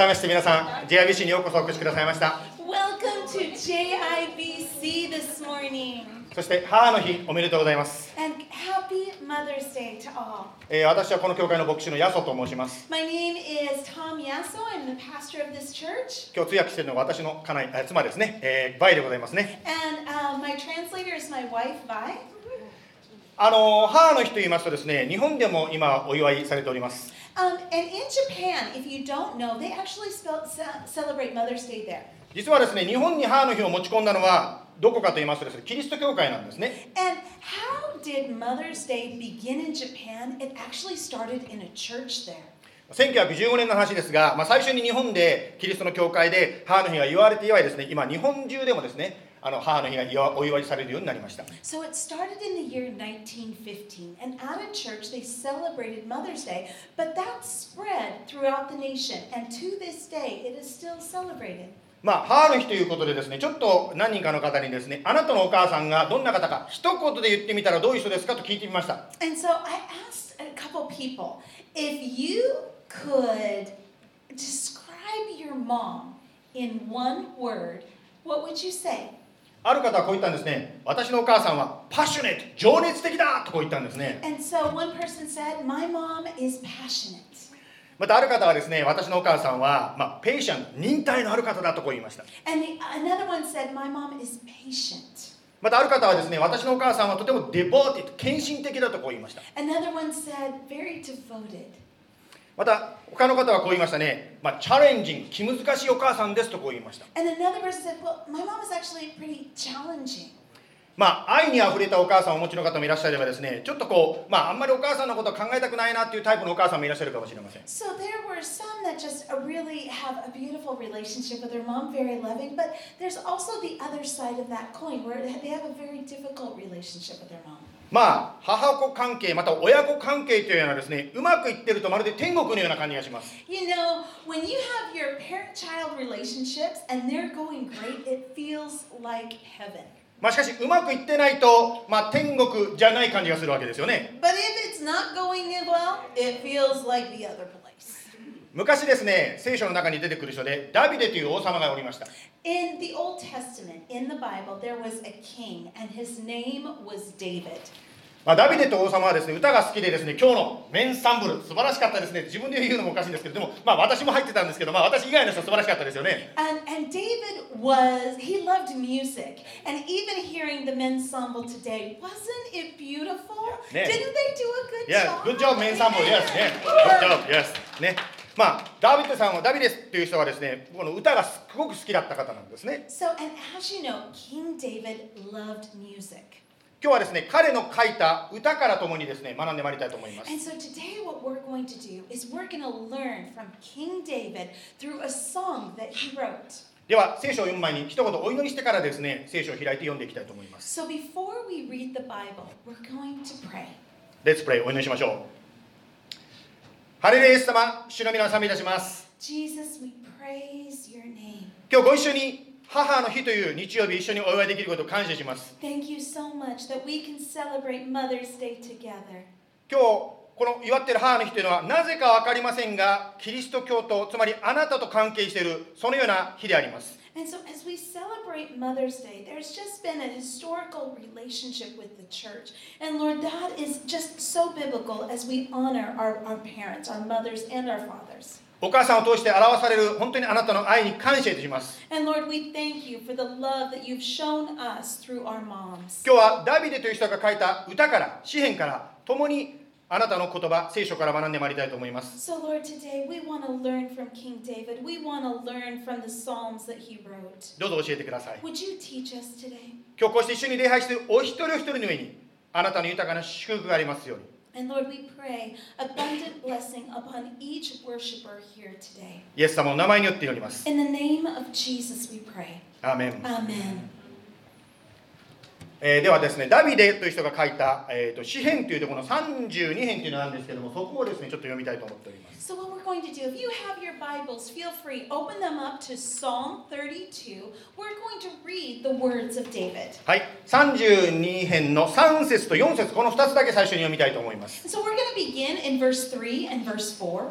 改めまして皆さん JIBC にようこそお越しくださいました Welcome to JIBC this morning. そして母の日おめでとうございます、And happy Mother's Day to all. えー私はこの教会の牧師のヤソと申します My name is Tom Yasso. I'm the pastor of this church. 今日通訳しているのが私の家内あ妻ですね、えーバイでございますね And uh, my translator is my wife, Vi. あのー母の日と言いますとですね日本でも今お祝いされております Um, and in Japan, if you don't know, they actually spell, ce- celebrate Mother's Day there. 実はですね日本に母の日を持ち込んだのはどこかと言いますとですねキリスト教会なんですね And how did Mother's Day begin in Japan? It actually started in a church there. 1915年の話ですが、まあ、最初に日本でキリストの教会で母の日が言われて以来ですね今日本中でもですね あの母の日が祝お祝いされるようになりました So it started in the year 1915, and at a church they celebrated Mother's Day, but that spread throughout the nation, and to this day it is still celebrated. まあ母の日ということでですねちょっと何人かの方にですねあなたのお母さんがどんな方か一言で言ってみたらどういう人ですかと聞いてみました And so I asked a couple people if you could describe your mom in one word, what would you say? ある方はこう言ったんですね私のお母さんはパッショネット情熱的だとこう言ったんですね so said. またある方はですね私のお母さんは、まあ、ペイシャン忍耐のある方だとこう言いました said. またある方はですね私のお母さんはとてもデボーティッド献身的だとこう言いました Another one said, Very devoted. また他の方はこう言いましたね、まあ、チャレンジング気難しいお母さんですとこう言いました said, Well. まあ愛にあふれたお母さんをお持ちの方もいらっしゃればですねちょっとこうまああんまりお母さんのことを考えたくないなっていうタイプのお母さんもいらっしゃるかもしれません So there were some that just uh, really have a beautiful relationship with their mom, very loving, but there's also the other side of that coin where they have a very difficult relationship with their mom. まあ母子関係また親子関係というのはですねうまくいってるとまるで天国のような感じがします You know, when you have your parent child relationships and they're going great, it feels like heaven. まあしかしうまくいってないとまあ天国じゃない感じがするわけですよね But if it's not going well, it feels like the other place. 昔ですね聖書の中に出てくる人でダビデという王様がおりました In the Old Testament, in the Bible, there was a king, and his name was David. まあ、ダビデと王様はですね歌が好きでですね今日のメンサンブル素晴らしかったですね自分で言うのもおかしいんですけどでもまあ私も入ってたんですけどまあ私以外の人素晴らしかったですよね And, and David was, he loved music. And even hearing the ensemble today, wasn't it beautiful? Yeah. Didn't they do a good Yeah, job? good job メンサンブル Yes ね Good job Yes ねまあダビデさんはダビデという人はですねこの歌がすごく好きだった方なんですね So, and as you know, King David loved music. 今日はですね彼の書いた歌からともにですね学んでまいりたいと思います And so today, what we're going to do is we're going to learn from King David through a song that he wrote. では聖書を読む前に一言お祈りしてからですね聖書を開いて読んでいきたいと思います So, before we read the Bible, we're going to pray. Let's pray お祈りしましょうハレルヤイエス様主の皆を賛美いたします Jesus, we praise your name. 今日ご一緒に母の日という日曜日一緒にお祝いできることを感謝します Thank you so much that we can celebrate Mother's Day together. 今日この祝っている母の日というのはなぜか分かりませんがキリスト教徒つまりあなたと関係しているそのような日であります And so, as we celebrate Mother's Day, there's just been a historical relationship with the church. And Lord, that is just so biblical as we honor our, our parents, our mothers, and our fathers. お母さんを通して表される本当にあなたの愛に感謝いたします And Lord, we thank you for the love that you've shown us through our moms. 今日はダビデという人が書いた歌から詩篇から共に あなたの言葉聖書から学んでまいりたいと思います So, Lord, today we want to learn from King David. We want to learn from the Psalms that he wrote. どうぞ教えてください Would you teach us today? 今日こうして一緒に礼拝しているお一人お一人の上にあなたの豊かな祝福がありますように And Lord, we pray abundant blessing upon each worshiper here today. イエス様の名前によって祈ります In the name of Jesus, we pray. アーメン Amen. えーではですねダビデという人が書いた、えー、と詩篇というところの32編というのがあるんですけどもそこをですねちょっと読みたいと思っております So, what we're going to do, if you have your Bibles, feel free, open them up to Psalm 32. We're going to read the words of David. はい32編の3節と4節この2つだけ最初に読みたいと思います So, we're going to begin in verse 3 and verse 4.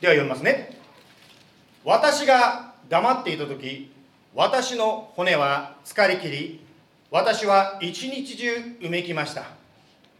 では読みますね私が黙っていた時私の骨は疲れ切り私は一日中うめきました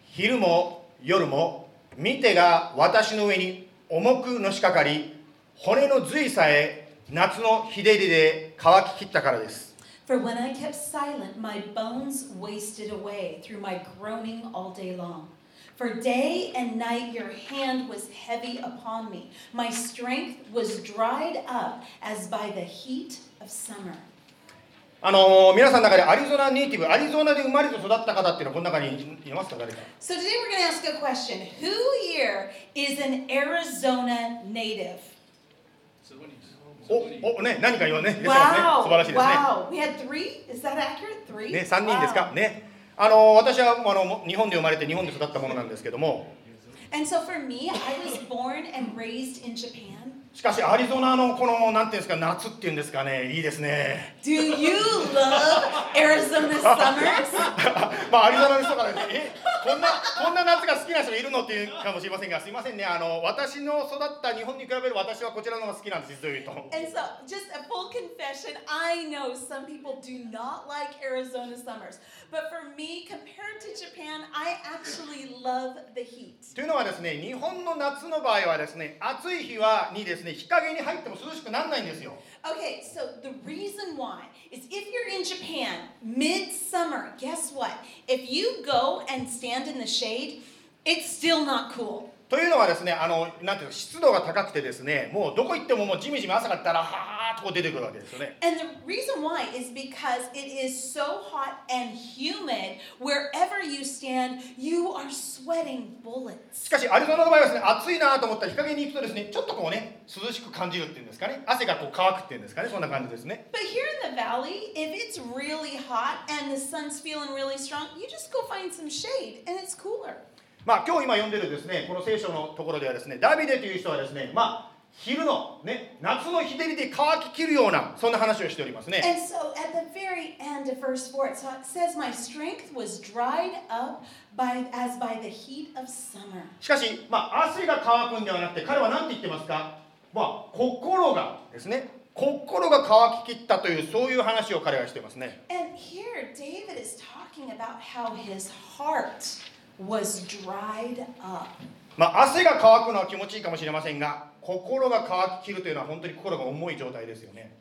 昼も夜も見てが私の上に重くのしかかり骨の髄さえ夏の日照りで乾ききったからです For when I kept silent, my bones wasted away through my groaning all day long. For day and night your hand was heavy upon me. My strength was dried up as by the heat of summer. あのー皆さんの中でアリゾナネイティブアリゾナで生まれて育った方っていうのはこの中にいますか誰か？So today we're going to ask a question. Who here is an Arizona native? おおね何か言わね Wow. 素晴らしいですね Wow. We had three? Is that accurate? Three? ね、3人ですか？Wow. ね。あの私はあの日本で生まれて日本で育ったものなんですけども、And so for me, I was born and raised in Japan. しかしアリゾナのこのなんていうんですか夏っていうんですかね、いいですね。Do you love Arizona summers? まあアリゾナの人からね、え、こんなこんな夏が好きな人がいるのっていうかもしれませんが、すいませんね。あの私の育った日本に比べる私はこちらの方が好きなんです実を言うと。And so, just a full confession I know some people do not like Arizona summers. But for me, compared to Japan, I actually love the heat. というのはですね、日本の夏の場合はですね、暑い日はにですね、日陰に入っても涼しくならないんですよ。Okay, so the reason why is if you're in Japan, midsummer, guess what? If you go and stand in the shade, it's still not cool. というのはですね、あのなんていうの湿度が高くてですね、もうどこ行ってももうジメジメ朝からったらはーっとこう出てくるわけですよね。And the reason why is because it is so hot and humid wherever you stand, you are sweating し bullets. かしアリゾナの場合はですね、暑いなと思ったら日陰に行くとですね、ちょっとこうね、涼しく感じるっていうんですかね、汗がこう乾くっていうんですかね、そんな感じですね。But here in the valley, if it's really hot and the sun's feeling really strong, you just go find some shade and it's cooler. まあ今日今読んでるですね、この聖書のところではですね、ダビデという人はですね、まあ昼のね、夏の日照りで乾ききるようなそんな話をしておりますね。And so at the very end of verse 4, it so it says, My strength was dried up by as by the heat of summer. しかし、まあ汗が乾くんではなくて、彼は何て言ってますか？まあ心がですね、心が乾ききったというそういう話を彼はしていますね。And here, David is talking about how his heart was dried up. まあ、汗が乾くのは気持ちいいかもしれませんが、心が乾ききるというのは本当に心が重い状態ですよね。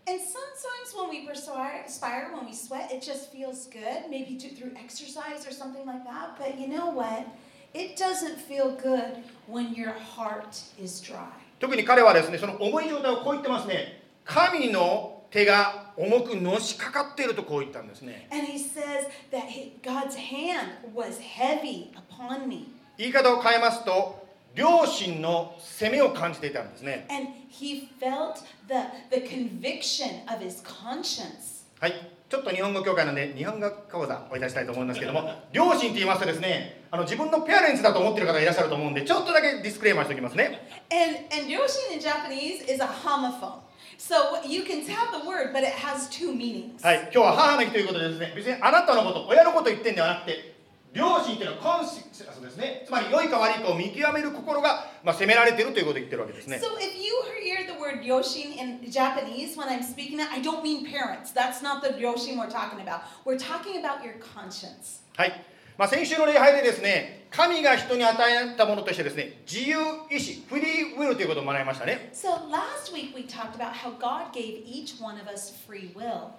特に彼はですね、その重い状態をこう言ってますね。神の手が重くのしかかっているとこう言ったんですね。And he says that he, God's hand was heavy upon me. 言い方を変えますと、両親の責めを感じていたんですね。And he felt the, the conviction of his conscience. はい、ちょっと日本語協会なんで日本語講座をいたしたいと思いますけども、両親って言いますとですね、あの自分のペアレンツだと思っている方いらっしゃると思うんで、ちょっとだけディスクレーマーしておきますね。And, and Yoshin in Japanese is a homophone. So you can tell the word, but it has two meanings. はい、今日は母の日ということでですね、別にあなたのこと、親のこと言ってんではなくて、両親っていうのはコンシスタスですね。つまり良いか悪いかを見極める心が、まあ、責められているということを言ってるわけですね。So if you hear the word Yoshin in Japanese when I'm speaking that, I don't mean parents. That's not the Yoshin we're talking about. We're talking about your conscience. はい。まあ、先週の礼拝でですね、神が人に与えたものとしてですね、自由意志、フリーウィルということを学びましたね。So last week we talked about how God gave each one of us free will.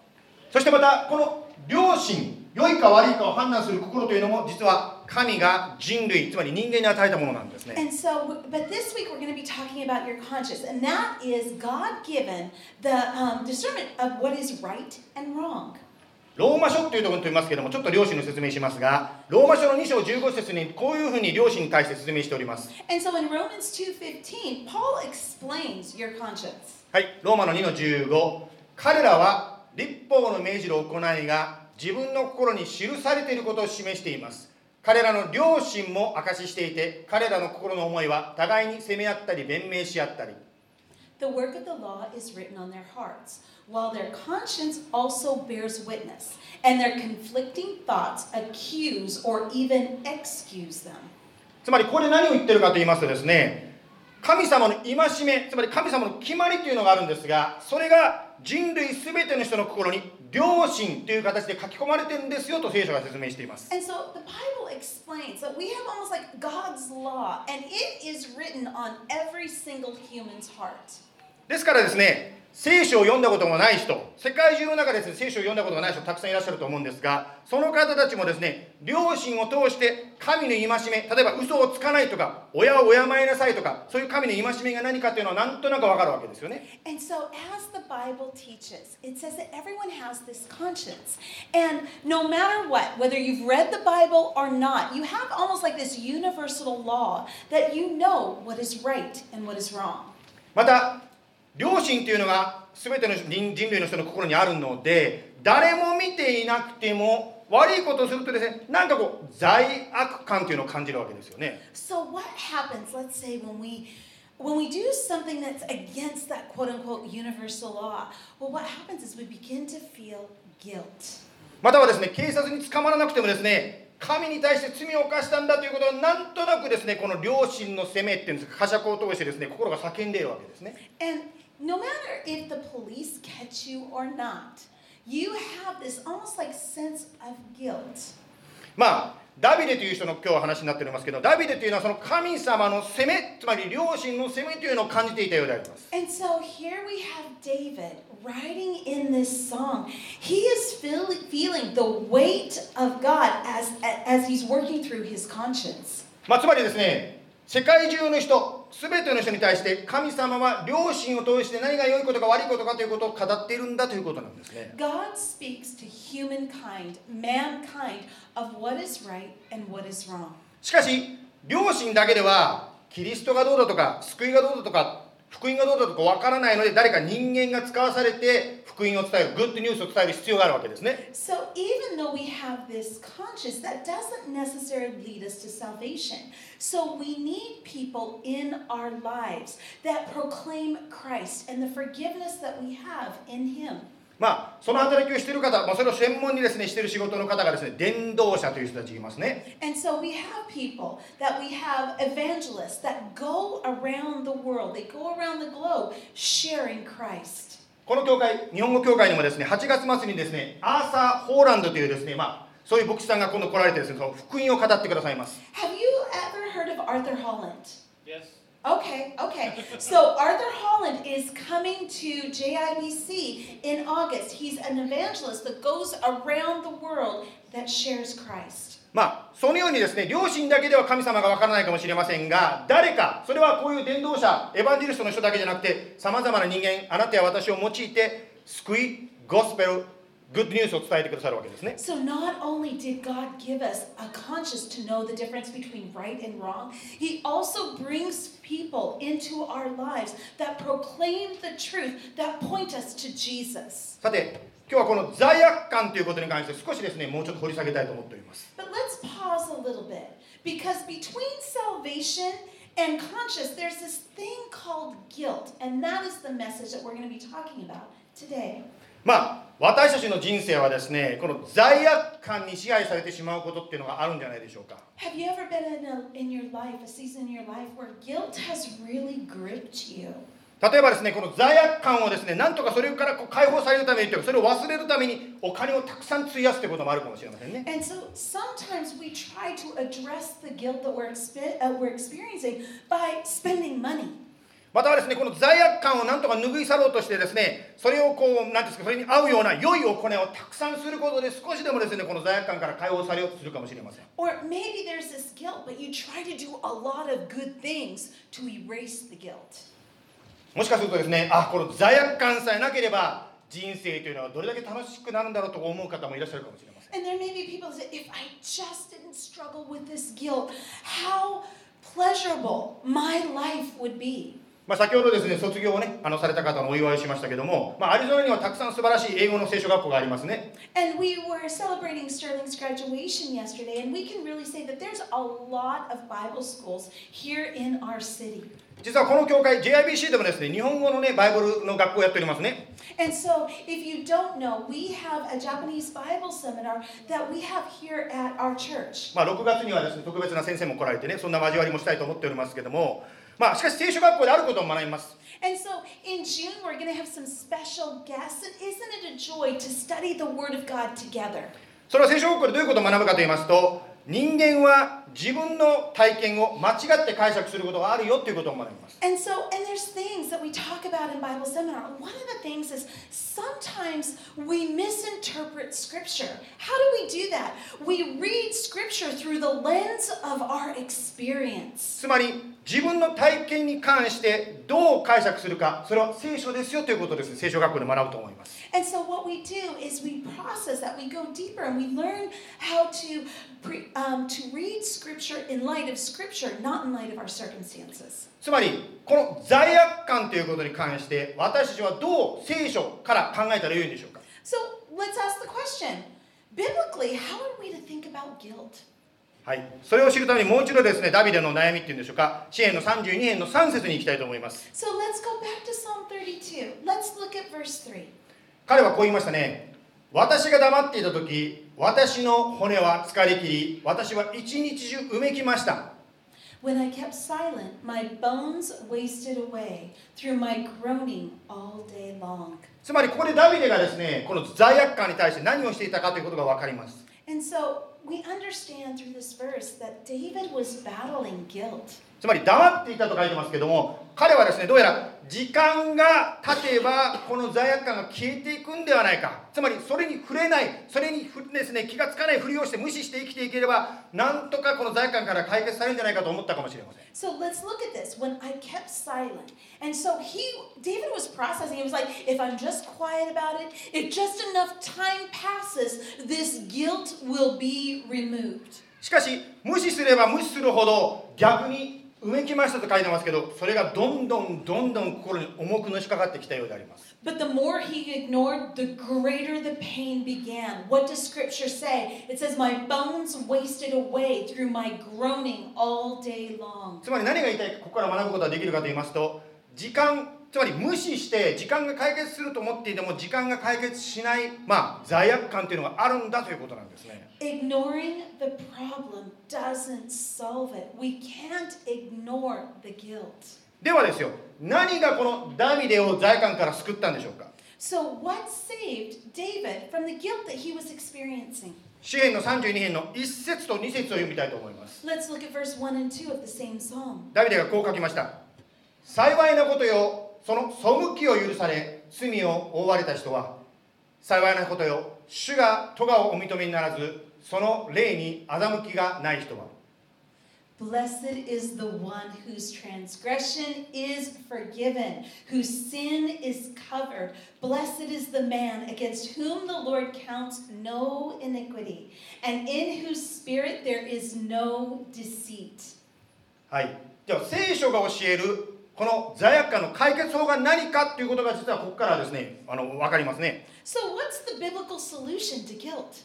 そしてまた、この良心、良いか悪いかを判断する心というのも、実は神が人類、つまり人間に与えたものなんですね。And so, but this week we're going to be talking about your conscience, and that is God given the um, discernment of what is right and wrong. ローマ書っていうところに飛びますけども、ちょっと両親の説明しますが、ローマ書の2章15節にこういうふうに両親に対して説明しております。And so in Romans 2:15, Paul explains your conscience. はい、ローマの2の15。彼らは立法の命じる行いが自分の心に記されていることを示しています。彼らの良心も証ししていて、彼らの心の思いは互いに責め合ったり弁明し合ったり。The work of the law is written on their hearts, while their conscience also bears witness, and their conflicting thoughts accuse or even excuse them. つまりここで何を言ってるかと言いますとですね、 神様の戒めつまり神様の決まりというのがあるんですがそれが人類すべての人の心に良心という形で書き込まれてるんですよと聖書が説明しています And so the Bible explains that we have almost like God's law, and it is written on every single human's heart. ですからですね聖書を読んだこともない人世界中の中でですね聖書を読んだことがない人たくさんいらっしゃると思うんですがその方たちもですね良心を通して神の戒め例えば嘘をつかないとか親を敬いなさいとかそういう神の戒めが何かというのはなんとなくわかるわけですよね And so, as the Bible teaches, it says that everyone has this conscience. And no matter what, whether you've read the Bible or not, you have almost like this universal law that you know what is right and what is wrong. また良心というのが全ての人人類の人の心にあるので誰も見ていなくても悪いことをするとですねなんかこう罪悪感というのを感じるわけですよね So, what happens, let's say, when we when we do something that's against that quote unquote universal law? Well, what happens is we begin to feel guilt. またはですね警察に捕まらなくてもですね神に対して罪を犯したんだということをなんとなくですねこの良心の責めっていうんですか呵責を通してですね心が叫んでいるわけですね And no matter if the police catch you or not, you have this almost like sense of guilt. まあダビデという人の今日は話になっておりますけどダビデというのはその神様の責めつまり良心の責めというのを感じていたようであります And so here we have David writing in this song. He is feel, feeling the weight of God as, as he's working through his conscience. まあ、つまりですね世界中の人全ての人に対して神様は良心を通して何が良いことか悪いことかということを語っているんだということなんですね God speaks to humankind, mankind, of what is right and what is wrong. しかし良心だけではキリストがどうだとか救いがどうだとか福音がどうだとかわからないので誰か人間が使わされて福音を伝えるグッドニュースを伝える必要があるわけですね So even though we have this conscience, that doesn't necessarily lead us to salvation. So we need people in our lives that proclaim Christ and the forgiveness that we have in Him. まあ、その働きをしている方、まあ、それを専門にです、ね、している仕事の方がです、ね、伝道者という人たちいますね。この教会、日本語教会にもです、ね、8月末にです、ね、アーサー・ホーランドというです、ねまあ、そういう牧師さんが今度来られて、その福音を語ってくださいます。Have you ever heard of Arthur Holland? Yes. Okay, okay. So Arthur Holland is coming to JIBC in August. He's an evangelist that goes around the world that shares Christ. まあ、そのようにですね、両親だけでは神様がわからないかもしれませんが、誰か、それはこういう伝道者、エヴァンジェリストの人だけじゃなくて、さまざまな人間、あなたや私を用いて、救い、ゴスペル、 グッドニュースを伝えてくださるわけですね。 So not only did God give us a conscience to know the difference between right and wrong, He also brings people into our lives that proclaim the truth, that point us to Jesus. さて、今日はこの罪悪感ということに関して少しですね、もうちょっと掘り下げたいと思っております。 But let's pause a little bit because between salvation and conscience, there's this thing called guilt, and that is the message that we're going to be talking about today. まあ、私たちの人生はですね、この罪悪感に支配されてしまうことっていうのがあるんじゃないでしょうか。例えばですね、この罪悪感をですね、なんとかそれから解放されるためにというか、それを忘れるためにお金をたくさん費やすということもあるかもしれませんね。またはですねこの罪悪感をなんとか拭い去ろうとしてですねそれをこうなんていうんですかそれに合うような良いお金をたくさんすることで少しでもですねこの罪悪感から解放されようとするかもしれません Or maybe there's this guilt, but you try to do a lot of good things to erase the guilt. もしかするとですねあこの罪悪感さえなければ人生というのはどれだけ楽しくなるんだろうと思う方もいらっしゃるかもしれません And there may be people that say, if I just didn't struggle with this guilt, how pleasurable my life would be. まあ、先ほどですね卒業をねあのされた方のお祝いをしましたけども、まあ、アリゾナにはたくさん素晴らしい英語の聖書学校がありますね And we were celebrating Sterling's graduation yesterday, and we can really say that there's a lot of Bible schools here in our city. 実はこの教会 JIBC でもですね日本語のねバイブルの学校をやっておりますね And so, if you don't know, we have a Japanese Bible seminar that we have here at our church. まあ、6月にはですね特別な先生も来られてねそんな交わりもしたいと思っておりますけどもまあしかし聖書学校であることを学びます And so in June, we're going to have some special guests. And isn't it a joy to study the Word of God together? それは聖書学校でどういうことを学ぶかと言いますと人間は自分の体験を間違って解釈することがあるよということを学びます And so, and there's things that we talk about in Bible seminar. One of the things is sometimes we misinterpret Scripture. How do we do that? We read Scripture through the lens of our experience. つまり自分の体験に関してどう解釈するかそれは聖書ですよということです聖書学校で学ぶと思います And so, what we do is we process that, we go deeper, and we learn how to pre, um, to read Scripture in light of Scripture, not in light of our circumstances. つまりこの罪悪感ということに関して私たちはどう聖書から考えたらよいんでしょうか So, let's ask the question biblically, how are we to think about guilt? はい、それを知るためにもう一度ですねダビデの悩みっていうんでしょうか支援の32編の3節に行きたいと思います So, let's go back to Psalm 32. Let's look at verse 3. 彼はこう言いましたね私が黙っていた時私の骨は疲れ切り私は一日中うめきました When I kept silent, my bones wasted away through my groaning all day long. つまりここでダビデがですねこの罪悪感に対して何をしていたかということが分かります And so we understand through this verse that David was battling guilt. つまり黙っていたと書いてますけども彼はですねどうやら時間が経てばこの罪悪感が消えていくんではないかつまりそれに触れないそれにふですね気がつかないふりをして無視して生きていければなんとかこの罪悪感から解決されるんじゃないかと思ったかもしれません So let's look at this. When I kept silent, and so he, David was processing. He was like, if I'm just quiet about it, if just enough time passes, this guilt will be removed. しかし無視すれば無視するほど逆にうめきましたと書いてますけどそれがどんどんどんどん心に重くのしかかってきたようであります But the more he ignored, the greater the pain began. What does scripture say? It says, My bones wasted away through my groaning all day long. つまり何が言いたいかここから学ぶことができるかと言いますと時間つまり無視して時間が解決すると思っていても時間が解決しない、まあ、罪悪感というのがあるんだということなんですね Ignoring the problem doesn't solve it. We can't ignore the guilt. ではですよ何がこのダビデを罪悪感から救ったんでしょうか So, what saved David from the guilt that he was experiencing? 詩篇の32編の1節と2節を読みたいと思います Let's look at verse 1 and 2 of the same psalm. ダビデがこう書きました幸いなことよその背きを許され罪を覆われた人は幸いなことよ主が咎をお認めにならずその霊に欺きがない人は Blessed is the one whose transgression is forgiven, whose sin is covered. Blessed is the man against whom the Lord counts no iniquity, and in whose spirit there is no deceit. はいでは聖書が教えるこの罪悪感の解決法が何かということが実はここからですねあの分かりますね So, what's the biblical solution to guilt?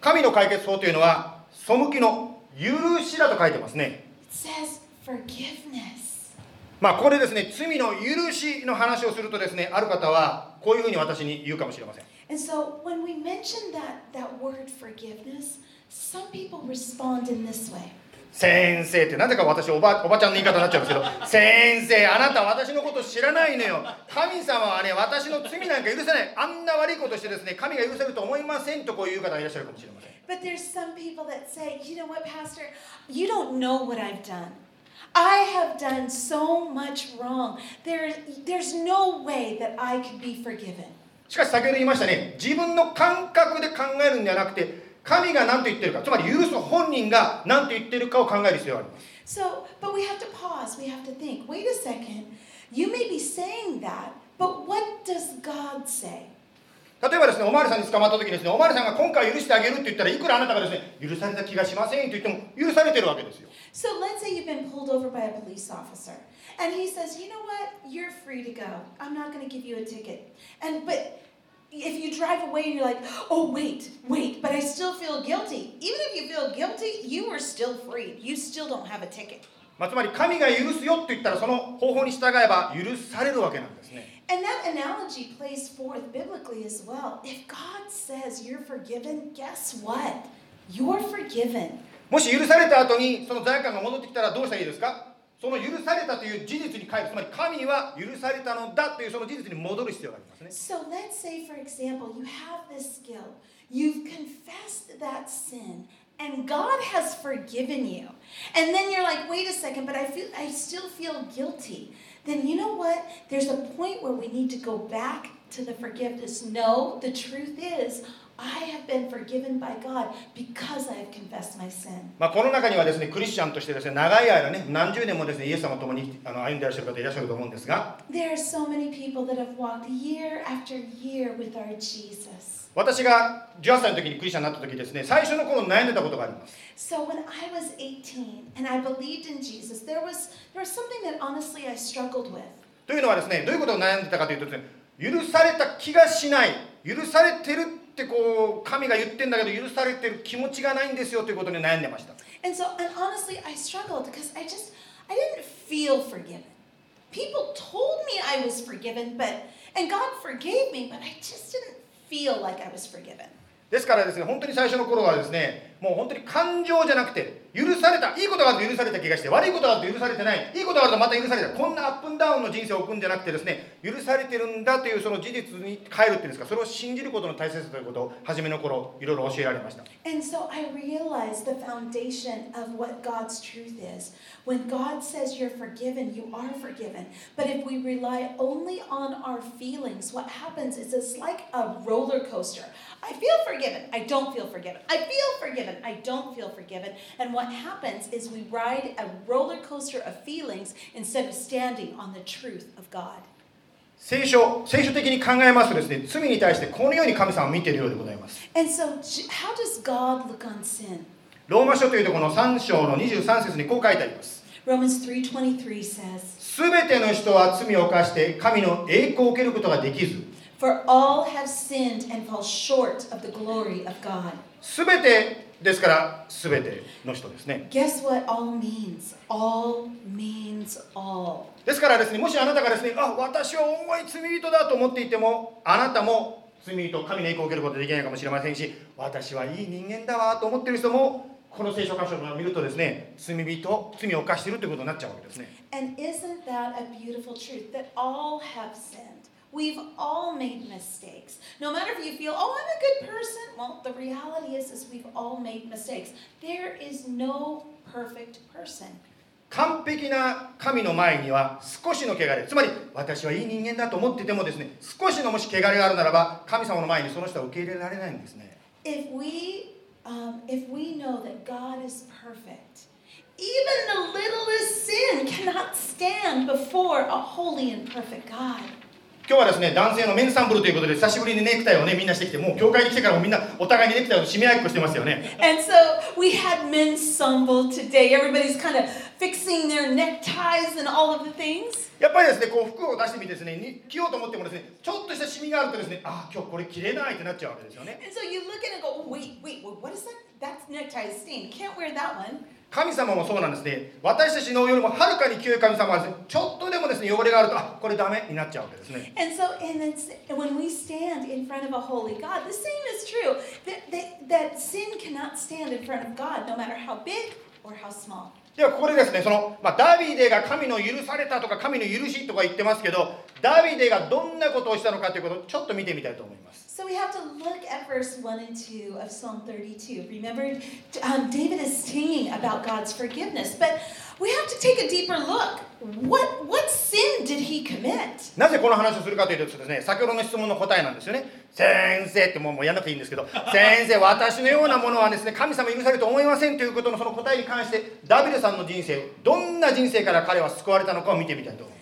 神の解決法というのは背きの許しだと書いてますね It says forgiveness. まあここでですね罪の許しの話をするとですねある方はこういうふうに私に言うかもしれません And so, when we mention that, that word forgiveness, some people respond in this way. 先生ってなぜか私おばおばちゃんの言い方になっちゃうんですけど先生あなた私のこと知らないのよ神様はね私の罪なんか許せないあんな悪いことしてですね神が許せると思いませんとこういう方がいらっしゃるかもしれません But there's some people that say, you know what, Pastor, you don't know what I've done. I have done so much wrong. There, there's no way that I could be forgiven. しかし先ほど言いましたね自分の感覚で考えるんじゃなくて神が何と言ってるかつまり許す本人が何と言ってるかを考える必要があります So, but we have to pause. We have to think. Wait a second. You may be saying that, but what does God say? 例えばですねおまわりさんに捕まった時にですねおまわりさんが今回許してあげるって言ったらいくらあなたがですね許された気がしませんと言っても許されてるわけですよ So let's say you've been pulled over by a police officer, and he says, "You know what? You're free to go. I'm not going to give you a ticket." And but if you drive away and you're like, "Oh wait, wait," but I still feel guilty. Even if you feel guilty, you are still free. You still don't have a ticket. まあ、つまり神が許すよって言ったらその方法に従えば許されるわけなんですね And that analogy plays forth biblically as well. If God says you're forgiven, guess what? You're forgiven. もし許された後にその罪悪感が戻ってきたらどうしたらいいですか その許されたという事実に帰るつまり神は許されたのだというその事実に戻る必要がありますね So let's say, for example, you have this guilt. You've confessed that sin, and God has forgiven you. And then you're like, wait a second, but I feel I still feel guilty. Then you know what? There's a point where we need to go back to the forgiveness. No, the truth is, I have been forgiven by God because I have confessed my sin. まあ、この中にはですねクリスチャンとしてですね長い間ね何十年もですねイエス様と共にあの歩んでいらっしゃる方いらっしゃると思うんですが There are so many people that have walked year after year with our Jesus. 私が18歳の時にクリスチャンになった時ですね最初の頃悩んでたことがあります So when I was 18 and I believed in Jesus, there was there was something that honestly I struggled with. というのはですねどういうことを悩んでたかというとですね許された気がしない許されてるってこう神が言ってんだけど許されてる気持ちがないんですよということに悩んでました And so and honestly I struggled because I just I didn't feel forgiven. People told me I was forgiven, but and God forgave me, but I just didn't feel like I was forgiven. ですからですね本当に最初の頃はですねもう本当に感情じゃなくて許されたいいことがあると許された気がして悪いことがあると許されてないいいことがあるとまた許されたこんなアップンダウンの人生を送るんじゃなくてですね許されてるんだというその事実に変えるっていうんですかそれを信じることの大切さということを初めの頃いろいろ教えられました And so I realized the foundation of what God's truth is. When God says you're forgiven, you are forgiven. But if we rely only on our feelings, what happens is it's like a roller coaster. I feel forgiven, I don't feel forgiven. I feel forgiven, I don't feel forgiven. And what happens is we ride a roller coaster of feelings instead of standing on the truth of God. 聖書聖書的に考えますとですね罪に対してこのように神様は見ているようでございます And so, how does God look on sin? ローマ書というとこの3章の23節にこう書いてあります Romans 3:23 says, すべての人は罪を犯して神の栄光を受けることができず For all have sinned and fall short of the glory of God. すべてですからすべての人ですね Guess what all means? All means all. ですからですねもしあなたがですねあ私は重い罪人だと思っていてもあなたも罪人神の栄光を受けることができないかもしれませんし私はいい人間だわと思っている人もこの聖書箇所を見るとですね罪人罪を犯しているということになっちゃうわけですね And isn't that a beautiful truth that all have sinned? We've all made mistakes. No matter if you feel, oh, I'm a good. Well, the reality is, is we've all made mistakes. There is no perfect person. 完璧な神の前には少しの汚れつまり私はいい人間だと思っていてもですね少しのもし汚れがあるならば神様の前にその人は受け入れられないんですね If we, um, if we know that God is perfect, even the littlest sin cannot stand before a holy and perfect God. 今日はですね男性のメンサンブルということで久しぶりにネクタイをねみんなしてきてもう教会に来てからもみんなお互いにネクタイを締め合いっこしてますよね And so we had men's ensemble today. Everybody's kind of fixing their neckties and all of the things. やっぱりですねこう服を出してみてですねに着ようと思ってもですねちょっとしたシミがあるとですねああ今日これ着れないってなっちゃうわけですよね And so you look at it and go, oh, wait, wait, wait, what is that? That necktie is stained. Can't wear that one. 神様もそうなんですね私たちのよりもはるかに清い神様はですねちょっとでもですね汚れがあるとあこれダメになっちゃうわけですね And so, and it's, when we stand in front of a holy God, the same is true. That, that, that sin cannot stand in front of God, no matter how big or how small. ではここでですねその、まあ、ダビデが神の許されたとか神の許しとか言ってますけどダビデがどんなことをしたのかということをちょっと見てみたいと思います So we have to look at verse 1 and 2 of Psalm 32. Remember, um, David is singing about God's forgiveness, but we have to take a deeper look. What, what sin did he commit? なぜこの話をするかというとですね先ほどの質問の答えなんですよね先生ってもうもうやんなくていいんですけど 先生私のようなものはですね神様許されると思いませんということのその答えに関してダビデさんの人生どんな人生から彼は救われたのかを見てみたいと思います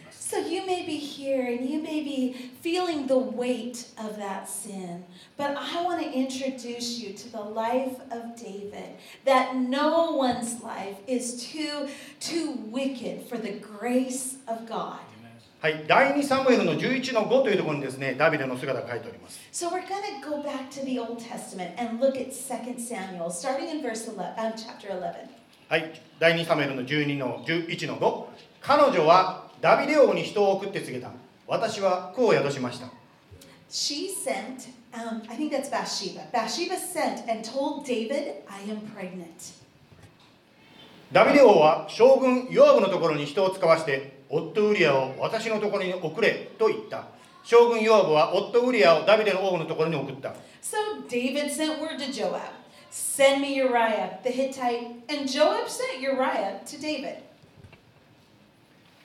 here and you may be feeling the weight of that sin, but I want to introduce you to the life of David. That no one's life is too too wicked for the grace of God. はい、第2サムエルの11の5というところにですねダビデの姿が書いております So we're going to go back to the Old Testament and look at 2 Samuel, starting in verse 11, um, chapter 11. はい、第2サムエルの12の11の5彼女は ダビデ王に人を送って告げた私は子を宿しました She sent, um, I think that's Bathsheba. Bathsheba sent and told David, I am pregnant. ダビデ王は将軍ヨアブのところに人を使わして夫ウリアを私のところに送れと言った将軍ヨアブは夫ウリアをダビデの王のところに送った So David sent word to Joab Send me Uriah the Hittite. And Joab sent Uriah to David.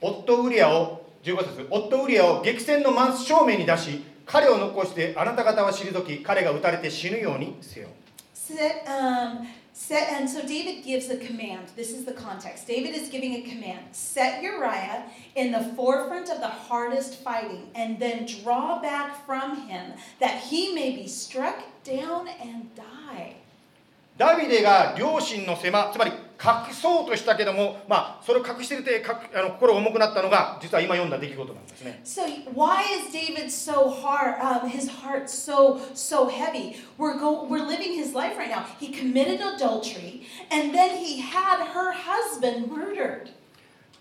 夫ウリアを15節夫ウリアを激戦の真正面に出し彼を残してあなた方は退き彼が撃たれて死ぬようにせよ Set, um, set, and so David gives a command. This is the context. David is giving a command. Set Uriah in the forefront of the hardest fighting, and then draw back from him, that he may be struck down and die. ダビデが両親の狭つまり隠そうとしたけども、まあ、それを隠してるてかあの心が重くなったのが実は今読んだ出来事なんですね So why is David so hard? Um, his heart so so heavy. We're go we're living his life right now. He committed adultery, and then he had her husband murdered.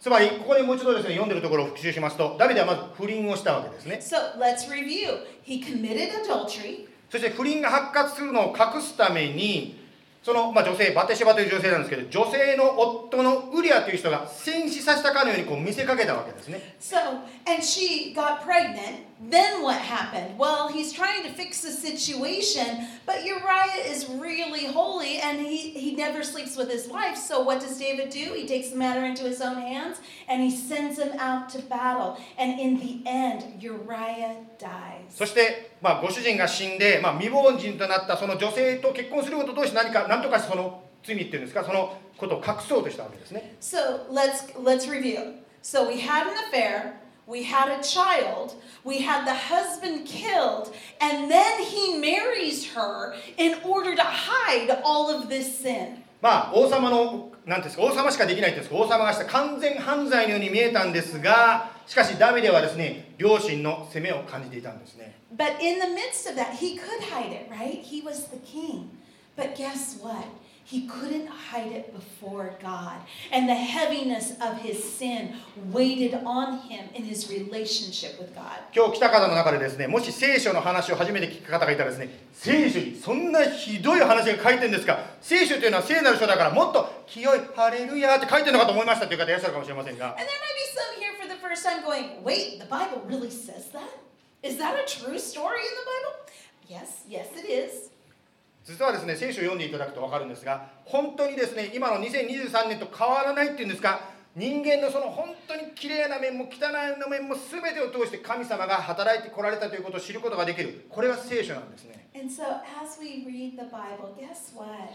つまりここでもう一度ですね読んでるところを復習しますとダビデはまず不倫をしたわけですね So let's review. He committed adultery. そして不倫が発覚するのを隠すためにその、まあ、女性バテシェバという女性なんですけど女性の夫のウリアという人が戦死させたかのようにこう見せかけたわけですね So, and she got pregnant. Then what happened? Well, he's trying to fix the situation, but Uriah is really holy and he, he never sleeps with his wife. So, what does David do? He takes the matter into his own hands and he sends him out to battle. And in the end, Uriah dies. そして、まあ、ご主人が死んで、まあ、未亡人となったその女性と結婚することとして何か何とかその罪っていうんですかそのことを隠そうとしたわけですね So, let's let's review. So, we had an affair. We had a child. We had the husband killed. And then he marries her in order to hide all of this sin. まあ王様のなんですか王様しかできないんですか王様がした完全犯罪のように見えたんですがしかしダビデはですね両親の責めを感じていたんですね But in the midst of that, he could hide it, right? He was the king. But guess what? He couldn't hide it before God. And the heaviness of his sin weighted on him in his relationship with God. 今日来た方の中でですねもし聖書の話を初めて聞く方がいたらですね聖書にそんなひどい話が書いてるんですか聖書というのは聖なる書だからもっと清いハレルヤって書いてるのかと思いましたという方いらっしゃるかもしれませんが And there might be some here for the first time going, wait, the Bible really says that? Is that a true story in the Bible? Yes, yes, it is. 実はですね聖書を読んでいただくと分かるんですが本当にですね今の2023年と変わらないっていうんですか人間のその本当に綺麗な面も汚い面も全てを通して神様が働いてこられたということを知ることができるこれが聖書なんですね And so, as we read the Bible, guess what?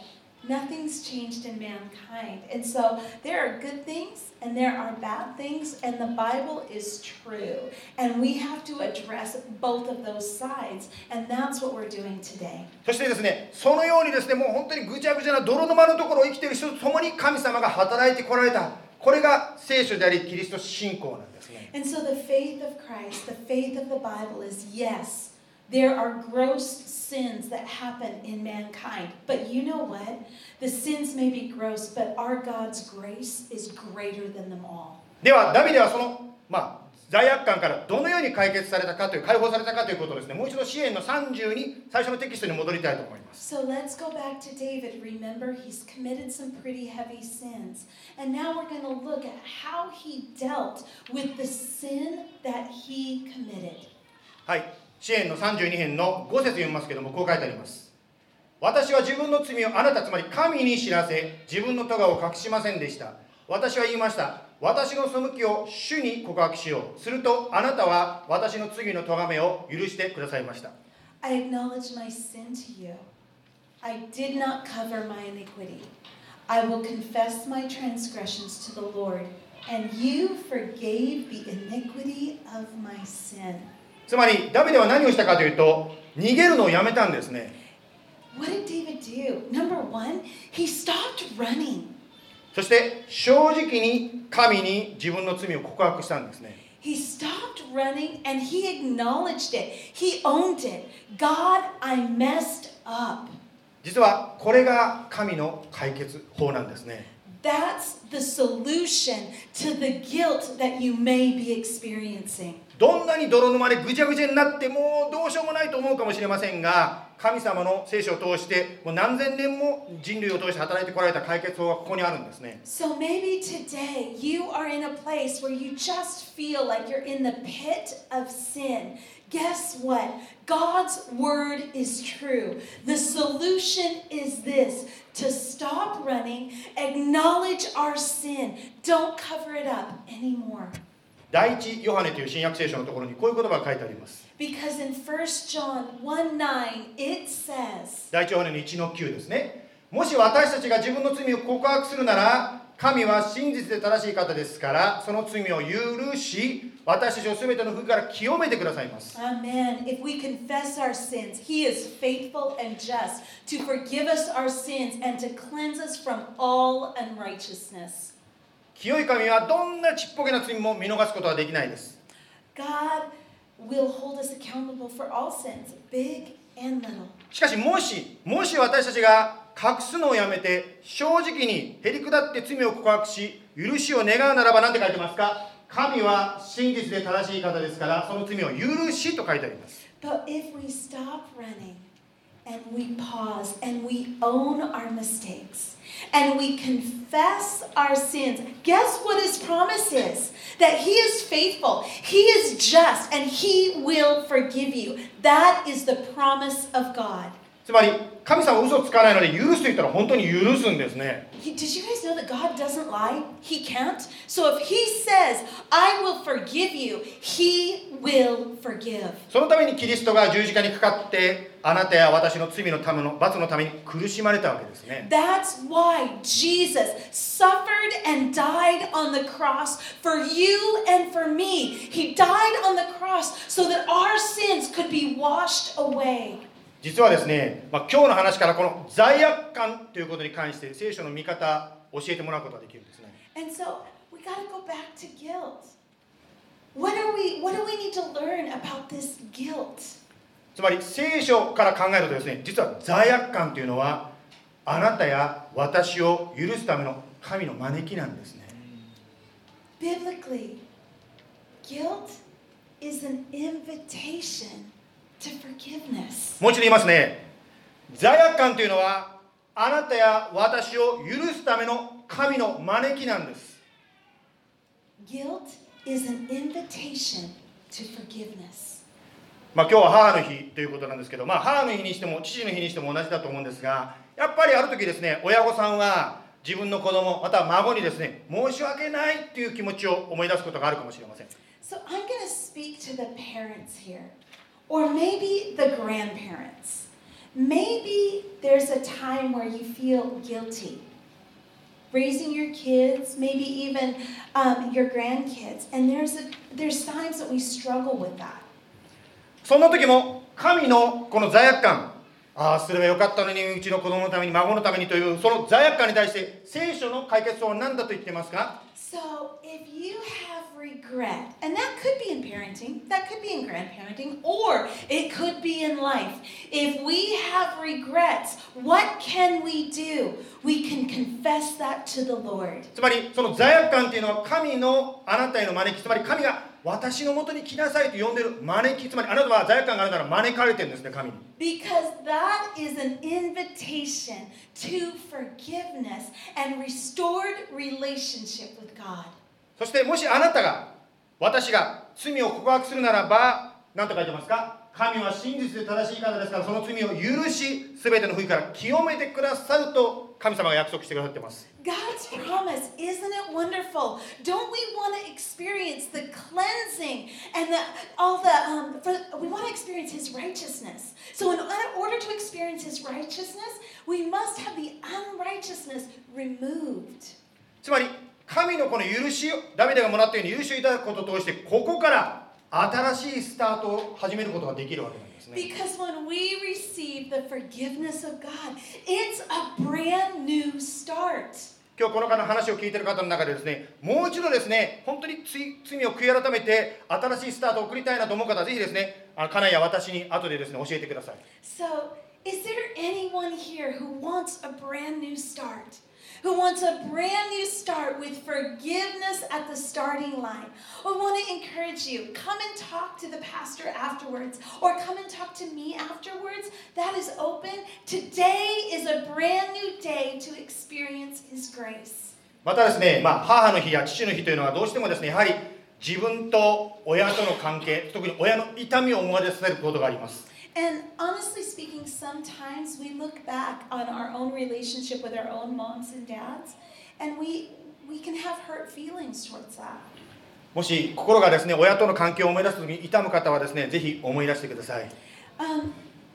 Nothing's changed in mankind. And so, there are good things and there are bad things, and the Bible is true. And we have to address both of those sides. And that's what we're doing today. そしてですねそのようにですねもう本当にぐちゃぐちゃな泥沼のところを生きている人と共に神様が働いてこられたこれが聖書でありキリスト信仰なんですね And so, the faith of Christ, the faith of the Bible is yes, there are gross sins that happen in mankind. But you know what? The sins may be gross, but our God's grace is greater than them all. ではダビデはそのまあ罪悪感からどのように解決されたかという解放されたかということをですねもう一度支援の30に最初のテキストに戻りたいと思います So let's go back to David. Remember, he's committed some pretty heavy sins. And now we're going to look at how he dealt with the sin that he committed. はい 支援の32編の5節読みますけどもこう書いてあります私は自分の罪をあなたつまり神に知らせ自分の咎を隠しませんでした私は言いました私の背きを主に告白しようするとあなたは私の罪の咎めを許してくださいました I acknowledge my sin to you. I did not cover my iniquity. I will confess my transgressions to the Lord, and you forgave the iniquity of my sin. つまりダビデは何をしたかというと逃げるのをやめたんですね What did David do? Number one, he stopped running. そして正直に神に自分の罪を告白したんですね He stopped running and he acknowledged it. He owned it. God, I messed up. 実はこれが神の解決法なんですね That's the solution to the guilt that you may be experiencing. どんなに泥沼でぐちゃぐちゃになってもうどうしようもないと思うかもしれませんが神様の聖書を通してもう何千年も人類を通して働いてこられた解決法がここにあるんですね So maybe today you are in a place where you just feel like you're in the pit of sin. Guess what? God's word is true. The solution is this to stop running, acknowledge our sin, don't cover it up anymore. 第一ヨハネという新約聖書のところにこういう言葉が書いてあります Because in 1 John 1 9, it says, 第一ヨハネの1の9ですねもし私たちが自分の罪を告白するなら神は真実で正しい方ですからその罪を許し私たちを全ての不から清めてくださいます Amen. If we confess our sins, He is faithful and just to forgive us our sins and to cleanse us from all unrighteousness. 清い神はどんなちっぽけな罪も見逃すことはできないです。God will hold us accountable for all sins, big and little. しかしもしもし私たちが隠すのをやめて正直にへりくだって罪を告白し許しを願うならば何て書いてますか？神は真実で正しい方ですからその罪を許しと書いてあります。But if we stop running and we pause and we own our mistakes and we confess our sins, guess what his promise is? That he is faithful, he is just, and he will forgive you. That is the promise of God. つまり 神様は嘘つかないので許すと言ったら本当に許すんですね He- Did you guys know that God doesn't lie? He can't. So if he says, I will forgive you, he will forgive. そのためにキリストが十字架にかかってあなたや私の罪のための罰のために苦しまれたわけですね That's why Jesus suffered and died on the cross for you and for me. He died on the cross so that our sins could be washed away. 実はですね、まあ、今日の話からこの罪悪感ということに関して聖書の見方教えてもらうことができるんですね And so we got to go back to guilt. What are we what do we need to learn about this guilt? つまり聖書から考えるとですね実は罪悪感というのはあなたや私を許すための神の招きなんですね Biblically, guilt is an invitation. もう一度言いますね。罪悪感というのはあなたや私を許すための神の招きなんです。Guilt is an invitation to forgiveness. まあ、今日は母の日ということなんですけど、まあ、母の日にしても父の日にしても同じだと思うんですがやっぱりある時ですね親御さんは自分の子供または孫にですね申し訳ないっていう気持ちを思い出すことがあるかもしれません。So I'm going to speak to the parents here, or maybe the grandparents. Maybe there's a time where you feel guilty raising your kids, maybe even um, your grandkids, and there's a, there's times that we struggle with that. そんな時も神のこの罪悪感ああすればよかったのにうちの子供のために孫のためにというその罪悪感に対して聖書の解決法は何だと言っていますか So if you have regret, and that could be in parenting, that could be in grandparenting, or it could be in life. If we have regrets, what can we do? We can confess that to the Lord. つまりその罪悪感というのは神のあなたへの招きつまり神が 私のもとに来なさいと呼んでる招きつまりあなたは罪悪感があるなら招かれてるんですね神に Because that is an invitation to forgiveness and restored relationship with God. そしてもしあなたが私が罪を告白するならば何と書いてますか？神は真実で正しい方ですからその罪を許し全ての不義から清めてくださると神様が約束してくださっています God's promise, isn't it wonderful? Don't we want to experience the cleansing and the all the um, for, we want to experience His righteousness. So, in order to experience His righteousness, we must have the unrighteousness removed. つまり神のこの許しをダビデがもらったように許しをいただくことを通してここから新しいスタートを始めることができるわけなんですね Because when we receive the forgiveness of God, it's a brand new start. 今日この方の話を聞いている方の中でですねもう一度ですね本当に罪罪を悔い改めて新しいスタートを送りたいなと思う方はぜひですねあの家内や私に後でですね教えてください So, Is there anyone here who wants a brand new start? Who wants a brand new start with forgiveness at the starting line? I want to encourage you come and talk to the pastor afterwards, or come and talk to me afterwards. That is open. Today is a brand new day to experience His grace. またですね、まあ、母の日や父の日というのはどうしてもですねやはり自分と親との関係特に親の痛みを思い出させることがあります And honestly speaking, sometimes we look back on our own relationship with our own moms and dads, and we we can have hurt feelings towards that. もし心がですね親との関係を思い出す時に痛む方はですねぜひ思い出してください Um,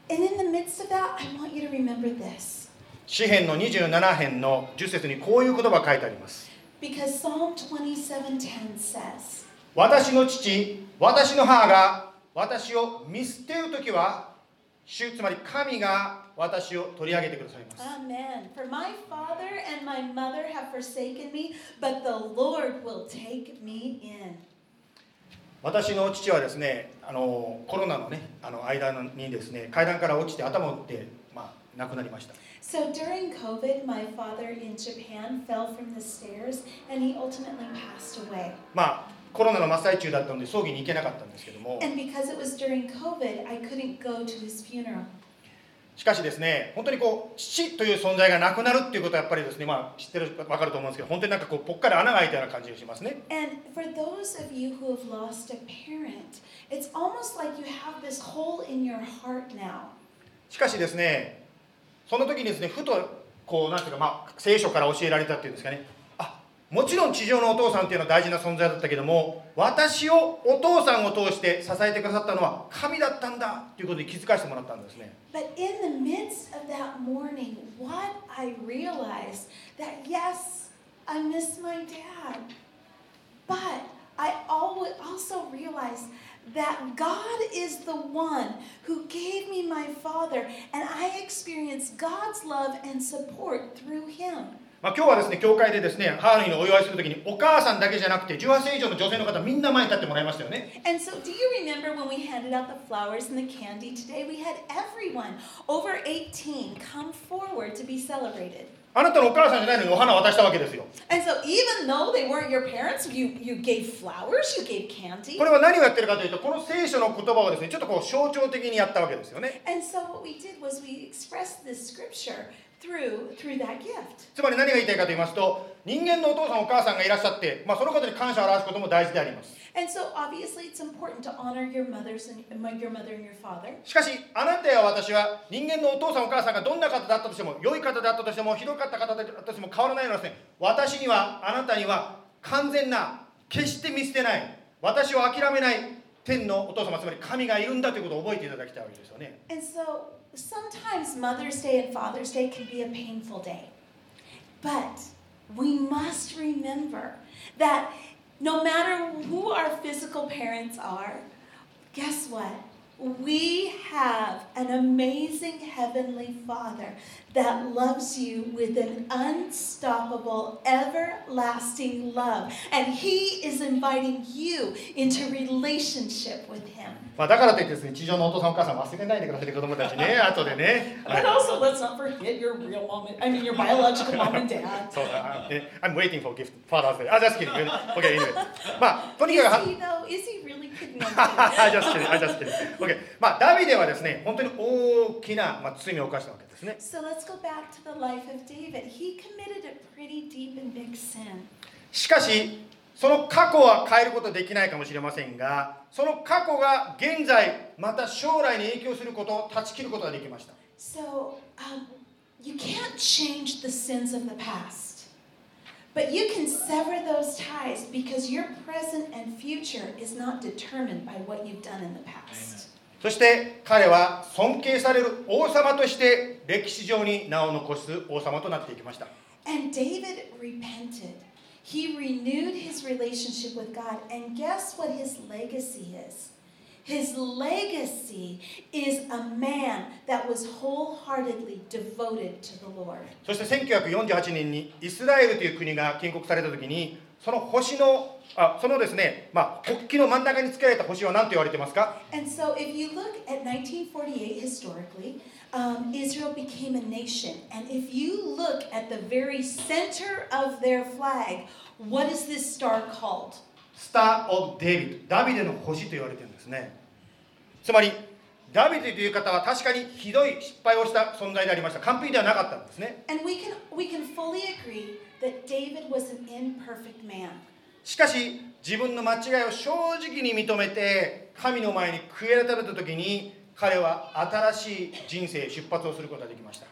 and in the midst of that, I want you to remember this. 詩編の27編の10節にこういう言葉が書いてあります Because Psalm 27:10 says, 私の父私の母が私を見捨てる時は主つまり神が私を取り上げてくださいます Amen. For my father and my mother have forsaken me, but the Lord will take me in. 私の父はですねあのコロナのねあの間にですね階段から落ちて頭を打って、まあ、亡くなりました So during COVID, my father in Japan fell from the stairs and he ultimately passed away. まあコロナの真っ最中だったので葬儀に行けなかったんですけども And because it was during COVID, I couldn't go to his funeral. しかしですね本当にこう父という存在がなくなるっていうことはやっぱりですねまあ知ってる分かると思うんですけど本当になんかこうぽっかり穴が開いたような感じがしますね And for those of you who have lost a parent, it's almost like you have this hole in your heart now. しかしですねその時にですねふとこうなんていうかまあ聖書から教えられたっていうんですかねあもちろん地上のお父さんっていうのは大事な存在だったけども私をお父さんを通して支えてくださったのは神だったんだということに気づかせてもらったんですね But in the midst of that morning, what I realized that yes, I miss my dad. But I always also realized that God is the one who gave me my father, and I experienced God's love and support through him. まあ、今日はですね、教会でですね、ハーリーのお祝いするときに、お母さんだけじゃなくて、18歳以上の女性の方、みんな前に立ってもらいましたよね。あなたのお母さんじゃないのにお花を渡したわけですよ。これは何をやってるかというと、この聖書の言葉をですね、ちょっとこう象徴的にやったわけですよね。Through through that gift. つまり何が言いたいかと言いますと人間のお父さんお母さんがいらっしゃって、まあ、その方に感謝を表すことも大事であります And so, obviously, it's important to honor your mothers and your mother and your father. しかしあなたや私は人間のお父さんお母さんがどんな方だったとしても良い方であったとしてもひどかった方であったとしても変わらないのはですね私にはあなたには完全な決して見捨てない私を諦めない天のお父様つまり神がいるんだということを覚えていただきたいわけですよね And so, sometimes Mother's Day and Father's Day can be a painful day. But we must remember that no matter who our physical parents are, guess what? We have an amazing Heavenly Father that loves you with an unstoppable, everlasting love. And He is inviting you into relationship with Him. まあ、だからといってですね地上のお父さんお母さん忘れないでくださいね子供たちね後でね、はい But also, let's not forget your real mom. And, I mean, your biological mom and dad. そうだ、ね、I'm waiting for gift Father's Day あ、just kidding OK anyway まあとにかく Is は he though? Is he really kidding? I'm kidding. just kidding, just kidding. OK まあダビデはですね本当に大きな、まあ、罪を犯したわけです ね so let's go back to the life of David. He committed a pretty deep and big sin. しかしその過去は変えることできないかもしれませんがその過去が現在また将来に影響することを断ち切ることができました So um, you can't change the sins of the past. But you can sever those ties because your present and future is not determined by what you've done in the past. そして彼は尊敬される王様として歴史上に名を残す王様となっていきました And David repented. He renewed his relationship with God. And guess what his legacy is? His legacy is a man that was wholeheartedly devoted to the Lord. そして1948年にイスラエルという国が建国された時にその星のあそのですね、まあ、国旗の真ん中につけられた星は何と言われてますか And so, if you look at 1948 historically, um, Israel became a nation. And if you look at the very center of their flag, what is this star called? スター・オブ・デビッドダビデの星と言われてるんですねつまりダビデという方は確かにひどい失敗をした存在でありました完璧ではなかったんですね And we can, we can fully agree that David was an imperfect man. しかし自分の間違いを正直に認めて神の前に悔い改めた時に彼は新しい人生出発をすることができました。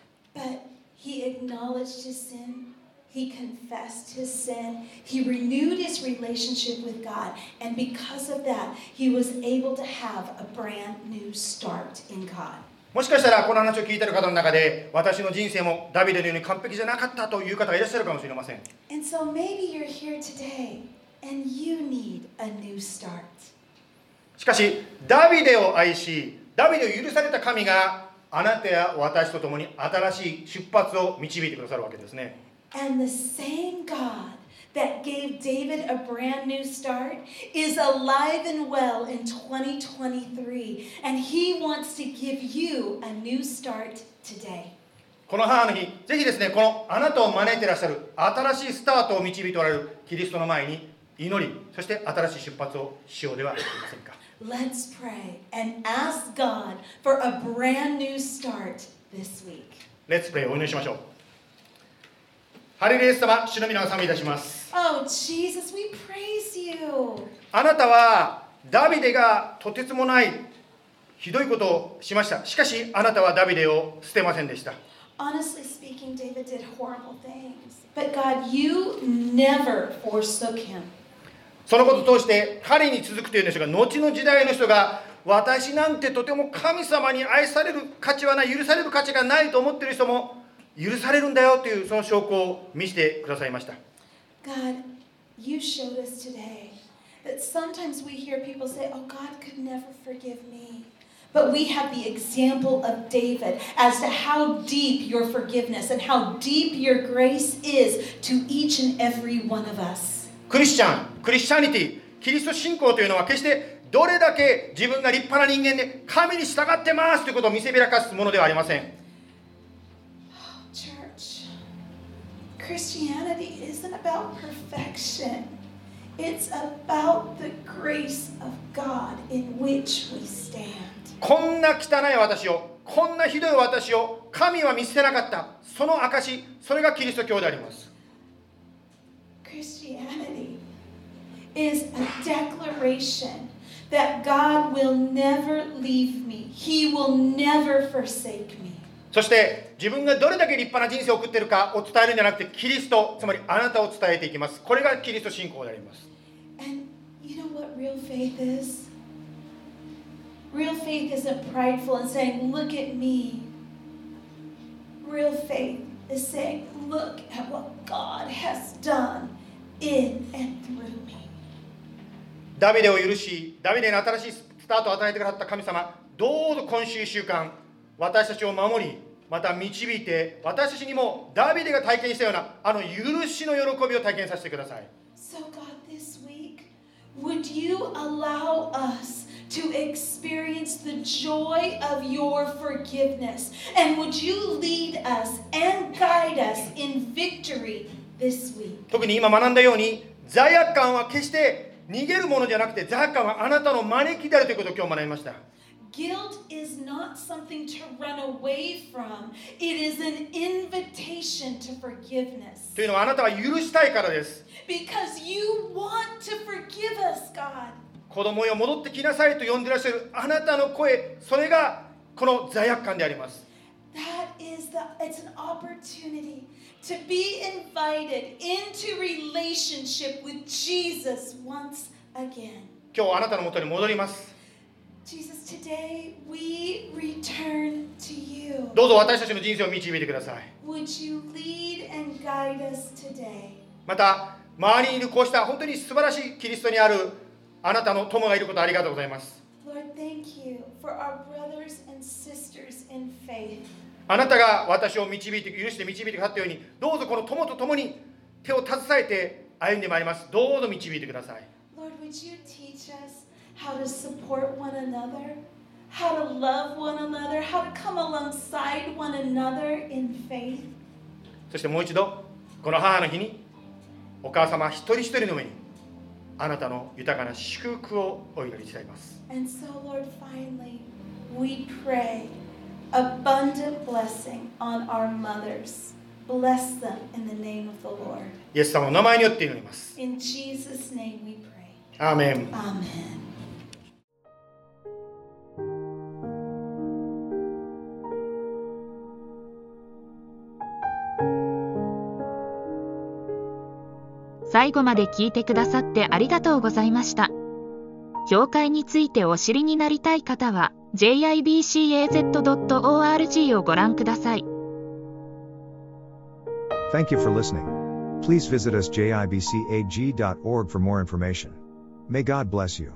もしかしたらこの話を聞いている方の中で私の人生もダビデのように完璧じゃなかったという方がいらっしゃるかもしれません。しかし、ダビデを愛し、ダビデを許された神があなたや私と共に新しい出発を導いてくださるわけですね And the same God that gave David a brand new start is alive and well in 2023. And he wants to give you a new start today. この母の日ぜひですねこのあなたを招いていらっしゃる新しいスタートを導いておられるキリストの前に祈りそして新しい出発をしようではありませんか Let's pray and ask God for a brand new start this week. レッツプレイお祈りしましょうハレルヤ様主の皆を賛美いたします Oh, Jesus, we praise you. あなたはダビデがとてつもないひどいことをしましたしかしあなたはダビデを捨てませんでした Honestly speaking, David did horrible things. But God, you never forsook him. そのことを通して彼に続くというんですが後の時代の人が私なんてとても神様に愛される価値はない許される価値がないと思っている人も許されるんだよというその証拠を見せてくださいました God, you showed us today that sometimes we hear people say, Oh, God could never forgive me. But we have the example of David as to how deep your forgiveness and how deep your grace is to each and every one of us. クリスチャンクリスチャニティキリスト信仰というのは決してどれだけ自分が立派な人間で神に従ってますということを見せびらかすものではありません Church, Christianity isn't about perfection. It's about the grace of God in which we stand. こんな汚い私をこんなひどい私を神は見捨てなかったその証それがキリスト教であります Christianity is a declaration that God will never leave me. He will never forsake me. そして自分がどれだけ立派な人生を送っているかを伝えるんじゃなくてキリストつまりあなたを伝えていきますこれがキリスト信仰であります And you know what real faith is? Real faith isn't prideful and saying, Look at me. Real faith is saying, Look at what God has done in and through me. ダビデを許しダビデに新しいスタートを与えてくださった神様どうぞ今週1週間私たちを守りまた導いて私たちにもダビデが体験したようなあの許しの喜びを体験させてください So, God, this week, would you allow us to experience the joy of your forgiveness? And would you lead us and guide us in victory this week? 特に今学んだように罪悪感は決して逃げるものじゃなくて罪悪感はあなたの招きであるということを今日学びました Guilt is not something to run away from, it is an invitation to forgiveness. というのはあなたは許したいからです Because you want to forgive us, God. 子供よ戻ってきなさいと呼んでいらっしゃるあなたの声それがこの罪悪感であります That is the it's an opportunity to be invited into relationship with Jesus once again. 今日あなたのもとに戻ります Jesus, today we return to you. どうぞ私たちの人生を導いてください Would you lead and guide us today? また周りにいるこうした本当に素晴らしいキリストにあるあなたの友がいることありがとうございます Lord, thank you for our brothers and sisters in faith. あなたが私を導いて許して導いてくださったようにどうぞこの友と共に手を携えて歩んでまいりますどうぞ導いてください Lord, would you teach us how to support one another, how to love one another, how to come alongside one another in faith? そしてもう一度この母の日にお母様一人一人の上にあなたの豊かな祝福をお祈りしたいます And so, Lord, finally, we pray abundant blessing on our mothers. Bless them in the name of the Lord. イエス様の名前によって祈ります In Jesus' name we pray. アーメン Amen. 最後まで聞いてくださってありがとうございました。教会についてお知りになりたい方は jibcaz.org をご覧ください。Thank you for listening. Please visit us jibcag.org for more information. May God bless you.